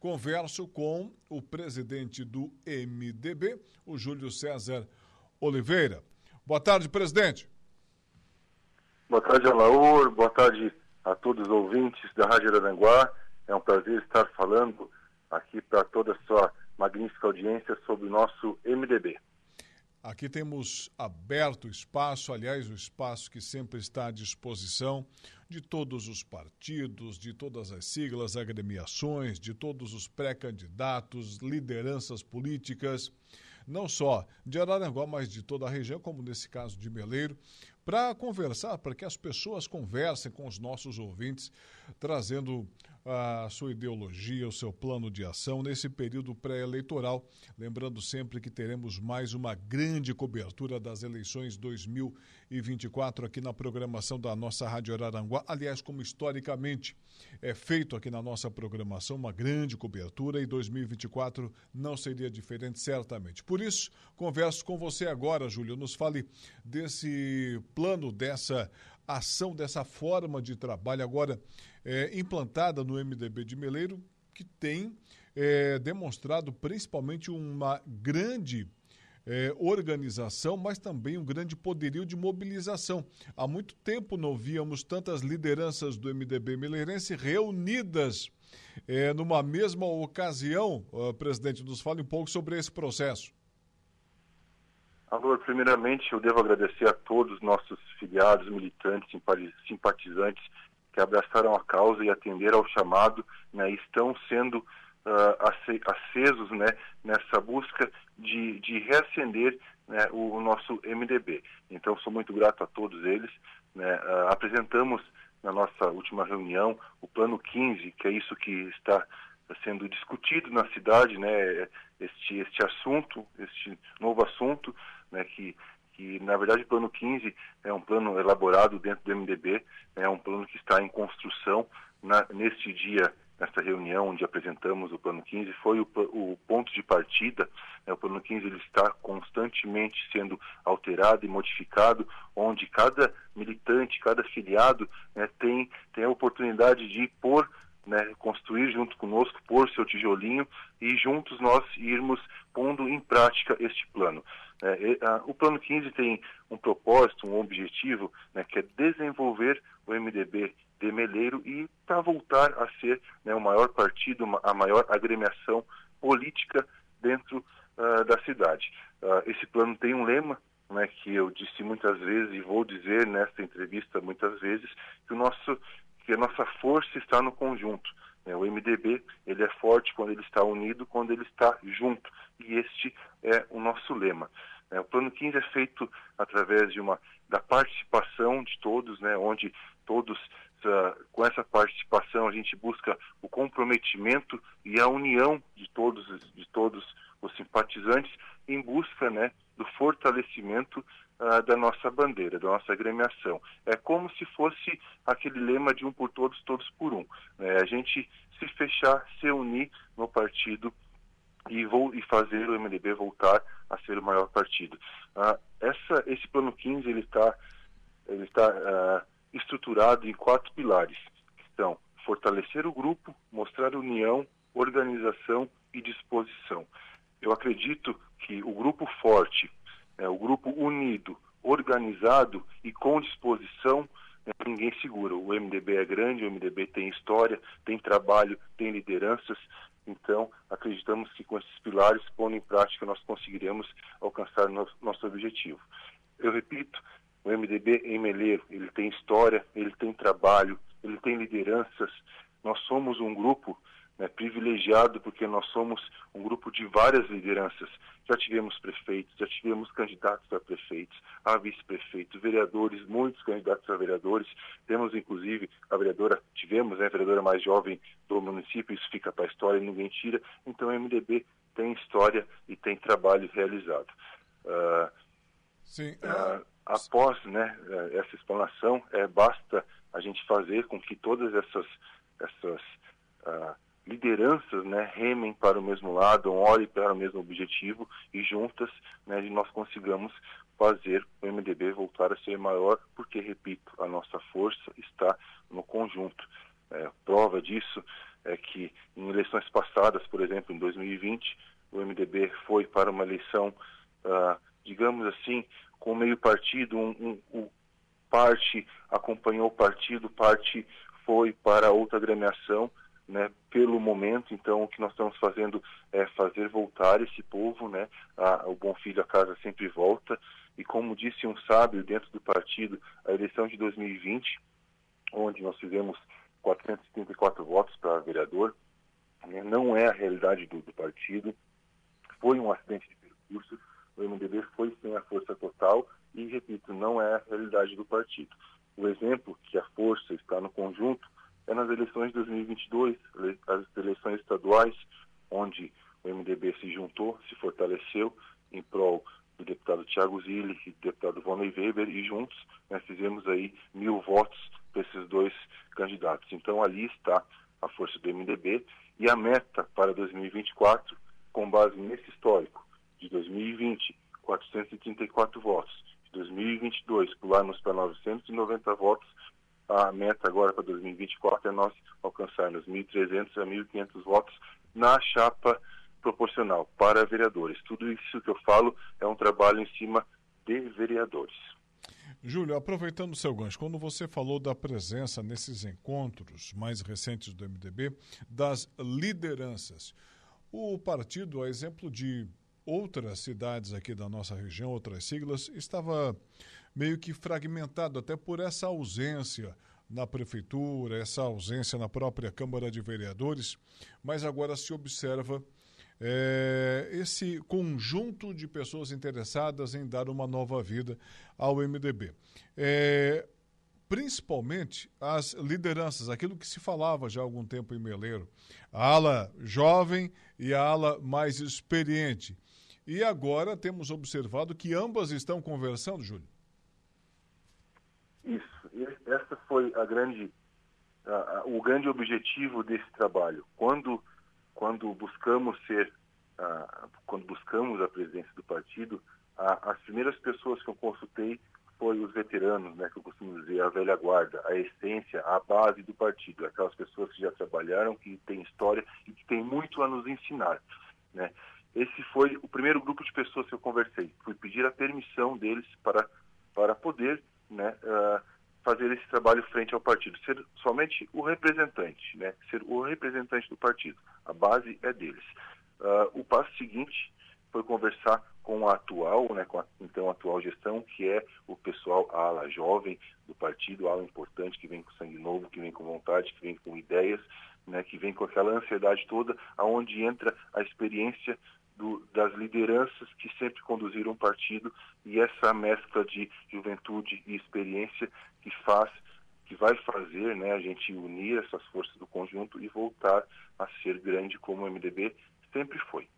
Converso com o presidente do MDB, o Júlio César Oliveira. Boa tarde, presidente. Boa tarde, Alaor. Boa tarde a todos os ouvintes da Rádio Aranguá. É um prazer estar falando aqui para toda a sua magnífica audiência sobre o nosso MDB. Aqui temos aberto espaço, aliás, o espaço que sempre está à disposição de todos os partidos, de todas as siglas, agremiações, de todos os pré-candidatos, lideranças políticas, não só de Araranguá, mas de toda a região, como nesse caso de Meleiro, para conversar, para que as pessoas conversem com os nossos ouvintes, trazendo a sua ideologia, o seu plano de ação nesse período pré-eleitoral. Lembrando sempre que teremos mais uma grande cobertura das eleições 2024 aqui na programação da nossa Rádio Araranguá. Aliás, como historicamente é feito aqui na nossa programação, uma grande cobertura e 2024 não seria diferente, certamente. Por isso, converso com você agora, Júlio. Nos fale desse plano, dessa ação, dessa forma de trabalho agora é, implantada no MDB de Meleiro, que tem é, demonstrado principalmente uma grande é, organização, mas também um grande poderio de mobilização. Há muito tempo não víamos tantas lideranças do MDB meleirense reunidas é, numa mesma ocasião. Uh, presidente, nos fale um pouco sobre esse processo. Alô, primeiramente eu devo agradecer a todos os nossos filiados, militantes, simpatizantes que abraçaram a causa e atenderam ao chamado, né, estão sendo uh, acesos né, nessa busca de, de reacender né, o, o, nosso MDB. Então, sou muito grato a todos eles. Né, uh, apresentamos na nossa última reunião o Plano 15, que é isso que está sendo discutido na cidade, né, este, este assunto, este novo assunto, né, que que na verdade o plano 15 é um plano elaborado dentro do MDB, é um plano que está em construção. Na, neste dia, nesta reunião onde apresentamos o plano 15, foi o, o ponto de partida. Né, o plano 15 ele está constantemente sendo alterado e modificado, onde cada militante, cada filiado né, tem, tem a oportunidade de pôr né, construir junto conosco, pôr seu tijolinho e juntos nós irmos pondo em prática este plano. É, a, o plano 15 tem um propósito, um objetivo, né, que é desenvolver o MDB de Meleiro e para voltar a ser né, o maior partido, a maior agremiação política dentro uh, da cidade. Uh, esse plano tem um lema, né, que eu disse muitas vezes e vou dizer nesta entrevista muitas vezes, que o nosso que a nossa força está no conjunto. Né? O MDB ele é forte quando ele está unido, quando ele está junto. E este é o nosso lema. Né? O Plano 15 é feito através de uma da participação de todos, né? onde todos uh, com essa participação a gente busca o comprometimento e a união de todos de todos os simpatizantes em busca né, do fortalecimento uh, da nossa bandeira, da nossa agremiação. É como se fosse aquele lema de um por todos, todos por um. Né? A gente se fechar, se unir no partido e, vou, e fazer o MDB voltar a ser o maior partido. Uh, essa, esse plano 15 ele está ele está uh, estruturado em quatro pilares, que são fortalecer o grupo, mostrar união, organização e disposição. Eu acredito que o grupo forte, é, o grupo unido, organizado e com disposição, né, ninguém segura. O MDB é grande, o MDB tem história, tem trabalho, tem lideranças. Então, acreditamos que com esses pilares, pondo em prática, nós conseguiremos alcançar nosso, nosso objetivo. Eu repito, o MDB em Meleiro, ele tem história, ele tem trabalho, ele tem lideranças. Nós somos um grupo né, privilegiado porque nós somos um grupo de várias lideranças. Já tivemos prefeitos, já tivemos candidatos a prefeitos, a vice-prefeitos, vereadores, muitos candidatos a vereadores. Temos, inclusive, a vereadora, tivemos né, a vereadora mais jovem do município, isso fica para a história, ninguém tira. Então, o MDB tem história e tem trabalho realizado. Uh, Sim. Uh, após né, essa explanação, é, basta a gente fazer com que todas essas, essas uh, lideranças né, remem para o mesmo lado, olhem para o mesmo objetivo e juntas né, nós consigamos fazer o MDB voltar a ser maior, porque, repito, a nossa força está no conjunto. É, prova disso é que em eleições passadas, por exemplo, em 2020, o MDB foi para uma eleição, uh, digamos assim, com meio partido, um, um, um, parte acompanhou o partido, parte foi para outra agremiação, né, pelo momento. Então, o que nós estamos fazendo é fazer voltar esse povo, né, a, o bom filho a casa sempre volta. E como disse um sábio dentro do partido, a eleição de 2020, onde nós fizemos 434 votos para vereador, né, não é a realidade do, do partido. Foi um acidente de percurso. O MDB foi sem a força total e, repito, não é a realidade do partido. O exemplo que a força está no conjunto é nas eleições de 2022, as eleições estaduais, onde o MDB se juntou, se fortaleceu em prol do deputado Tiago Zilli e do deputado Vonley Weber e juntos nós fizemos aí mil votos para esses dois candidatos. Então ali está a força do MDB e a meta para 2024, com base nesse histórico de 2020, 434 votos, de 2022 pularmos para 990 votos, a meta agora para 2024 é nós alcançarmos 1.300 a 1.500 votos na chapa proporcional para vereadores. Tudo isso que eu falo é um trabalho em cima de vereadores. Júlio, aproveitando o seu gancho, quando você falou da presença nesses encontros mais recentes do MDB, das lideranças, o partido, a exemplo de outras cidades aqui da nossa região, outras siglas, estava meio que fragmentado, até por essa ausência na prefeitura, essa ausência na própria Câmara de Vereadores, mas agora se observa é, esse conjunto de pessoas interessadas em dar uma nova vida ao MDB. É, principalmente as lideranças, aquilo que se falava já há algum tempo em Meleiro, a ala jovem e a ala mais experiente. E agora temos observado que ambas estão conversando, Júlio. Isso. Essa foi a grande, a, a, o grande objetivo desse trabalho. Quando quando buscamos ser, uh, quando buscamos a presidência do partido, as primeiras pessoas que eu consultei foi os veteranos, né, que eu costumo dizer, a velha guarda, a essência, a base do partido, aquelas pessoas que já trabalharam, que têm história e que têm muito a nos ensinar, né. Esse foi o primeiro grupo de pessoas que eu conversei. Fui pedir a permissão deles para para poder, né, uh, fazer esse trabalho frente ao partido, ser somente o representante, né? ser o representante do partido. A base é deles. Uh, o passo seguinte foi conversar com a atual, né, com a, então atual gestão, que é o pessoal, a ala jovem do partido, a ala importante, que vem com sangue novo, que vem com vontade, que vem com ideias, né, que vem com aquela ansiedade toda, aonde entra a experiência do, das lideranças que sempre conduziram o partido e essa mescla de juventude e experiência que faz, que vai fazer né, a gente unir essas forças do conjunto e voltar a ser grande como o MDB sempre foi.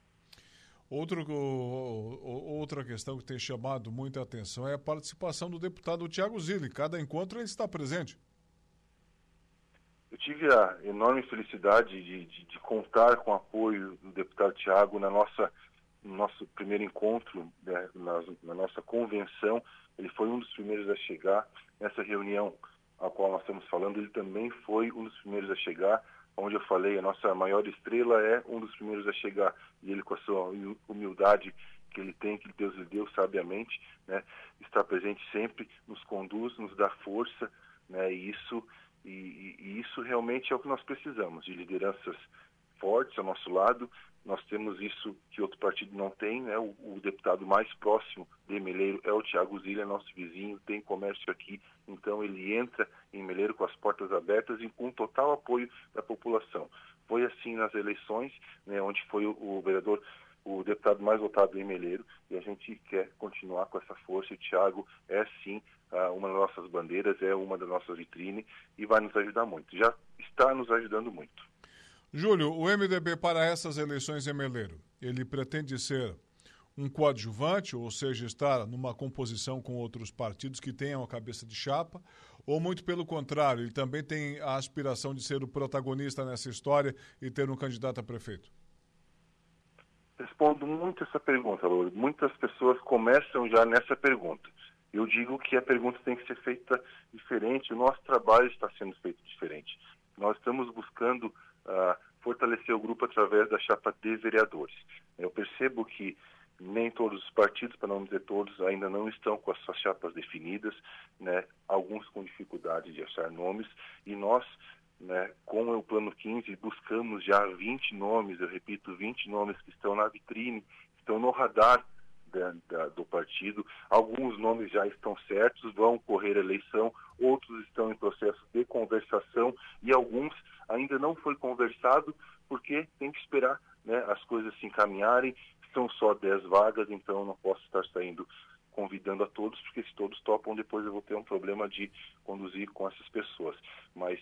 Outro, outra questão que tem chamado muita atenção é a participação do deputado Tiago Zilli. Cada encontro ele está presente. Eu tive a enorme felicidade de, de, de contar com o apoio do deputado Tiago na nossa no nosso primeiro encontro, né, na, na, nossa convenção. Ele foi um dos primeiros a chegar nessa reunião a qual nós estamos falando. Ele também foi um dos primeiros a chegar, onde eu falei a nossa maior estrela é um dos primeiros a chegar. E ele com a sua humildade que ele tem, que Deus lhe deu sabiamente, né, está presente sempre, nos conduz, nos dá força, né, e isso e, e, isso realmente é o que nós precisamos, de lideranças fortes ao nosso lado. Nós temos isso que outro partido não tem, né? O, o deputado mais próximo de Meleiro é o Tiago Zilha, nosso vizinho, tem comércio aqui, então ele entra em Meleiro com as portas abertas e com total apoio da população. Foi assim nas eleições, né, onde foi o, o vereador o deputado mais votado em Meleiro e a gente quer continuar com essa força. O Tiago é sim uma das nossas bandeiras, é uma das nossas vitrines e vai nos ajudar muito. Já está nos ajudando muito. Júlio, o MDB para essas eleições em Meleiro, ele pretende ser um coadjuvante, ou seja, estar numa composição com outros partidos que tenham a cabeça de chapa, ou muito pelo contrário, ele também tem a aspiração de ser o protagonista nessa história e ter um candidato a prefeito? Respondo muito essa pergunta, Lourdes. Muitas pessoas começam já nessa pergunta. Eu digo que a pergunta tem que ser feita diferente, o nosso trabalho está sendo feito diferente. Nós estamos buscando uh, fortalecer o grupo através da chapa de vereadores. Eu percebo que nem todos os partidos, para não dizer todos, ainda não estão com as suas chapas definidas, né? alguns com dificuldade de achar nomes, e nós, né, com o Plano 15, buscamos já 20 nomes, eu repito, 20 nomes que estão na vitrine, estão no radar da, da, do partido. Alguns nomes já estão certos, vão correr a eleição, outros estão em processo de conversação e alguns ainda não foi conversado porque tem que esperar né, as coisas se encaminharem são só 10 vagas, então não posso estar saindo convidando a todos, porque se todos topam, depois eu vou ter um problema de conduzir com essas pessoas. Mas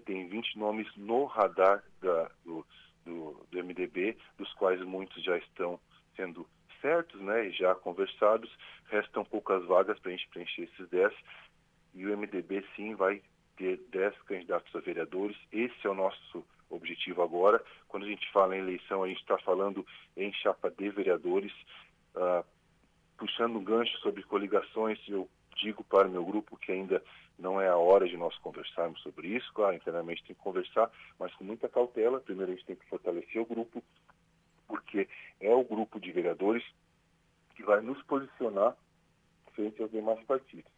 tem 20 nomes no radar da, do, do, do, MDB, dos quais muitos já estão sendo certos, né, e já conversados. Restam poucas vagas para a gente preencher esses 10. E o MDB sim vai ter 10 candidatos a vereadores. Esse é o nosso objetivo agora. Quando a gente fala em eleição, a gente está falando em chapa de vereadores. Uh, puxando um gancho sobre coligações, eu digo para o meu grupo que ainda não é a hora de nós conversarmos sobre isso. Claro, internamente tem que conversar, mas com muita cautela. Primeiro, a gente tem que fortalecer o grupo, porque é o grupo de vereadores que vai nos posicionar frente aos demais partidos.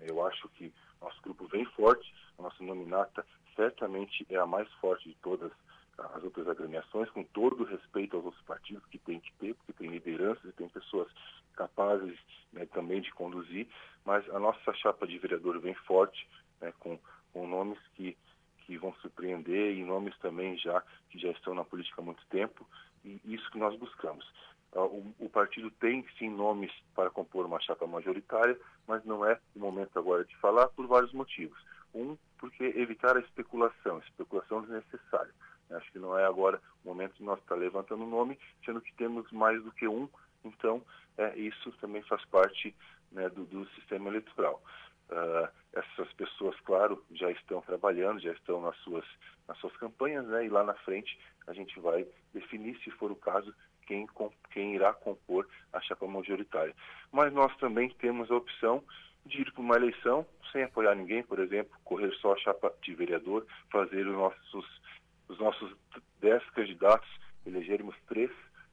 Eu acho que nosso grupo vem forte, a nossa nominata certamente é a mais forte de todas as outras agremiações, com todo o respeito aos outros partidos que tem que ter, porque tem lideranças e tem pessoas capazes né, também de conduzir, mas a nossa chapa de vereador vem forte, né, com, com nomes que, que vão surpreender e nomes também já que já estão na política há muito tempo, e isso que nós buscamos. Ah, o, o, partido tem sim nomes para compor uma chapa majoritária, mas não é o momento agora de falar por vários motivos. Um, porque evitar a especulação, especulação desnecessária. Acho que não é agora o momento de nós estar levantando o nome, sendo que temos mais do que um, então é, isso também faz parte né, do, do, sistema eleitoral. Uh, essas pessoas, claro, já estão trabalhando, já estão nas suas, nas suas campanhas, né, e lá na frente a gente vai definir, se for o caso, quem, quem irá compor a chapa majoritária. Mas nós também temos a opção de ir para uma eleição sem apoiar ninguém, por exemplo, correr só a chapa de vereador, fazer os nossos, os nossos dez candidatos, elegermos três,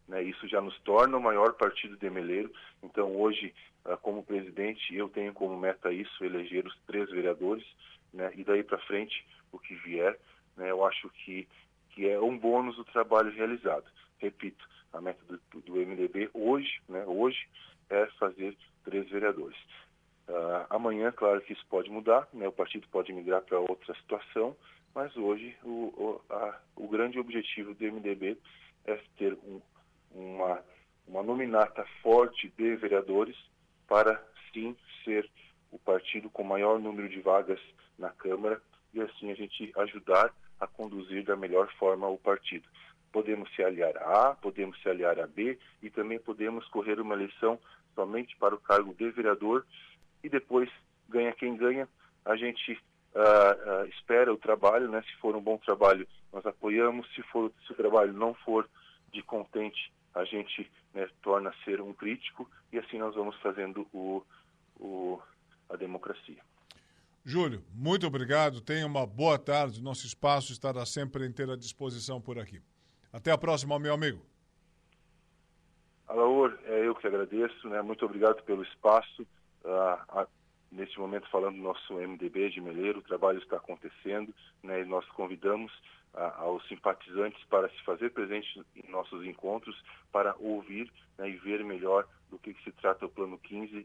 né, isso já nos torna o maior partido de Meleiro. Então, hoje, ah, como presidente, eu tenho como meta isso, eleger os três vereadores, né, e daí para frente, o que vier, né, eu acho que, que é um bônus do trabalho realizado. Repito, a meta do, do MDB hoje, né, hoje, é fazer três vereadores. Uh, amanhã, claro que isso pode mudar, né? o partido pode migrar para outra situação, mas hoje o, o, a, o, grande objetivo do MDB é ter um, uma, uma nominata forte de vereadores para, sim, ser o partido com maior número de vagas na Câmara e, assim, a gente ajudar a conduzir da melhor forma o partido. Podemos se aliar a A, podemos se aliar a B e também podemos correr uma eleição somente para o cargo de vereador e depois ganha quem ganha. A gente uh, uh, espera o trabalho, né? Se for um bom trabalho, nós apoiamos. Se for se o trabalho não for de contente, a gente né, torna a ser um crítico e assim nós vamos fazendo o, o, a democracia. Júlio, muito obrigado. Tenha uma boa tarde. Nosso espaço estará sempre inteira disposição por aqui. Até a próxima, meu amigo. Alaor, é eu que agradeço. Né? Muito obrigado pelo espaço uh, neste momento falando do nosso MDB de Meleiro, o trabalho está acontecendo, né, e nós convidamos uh, aos simpatizantes para se fazer presente em nossos encontros, para ouvir né, e ver melhor do que, que, se trata o Plano 15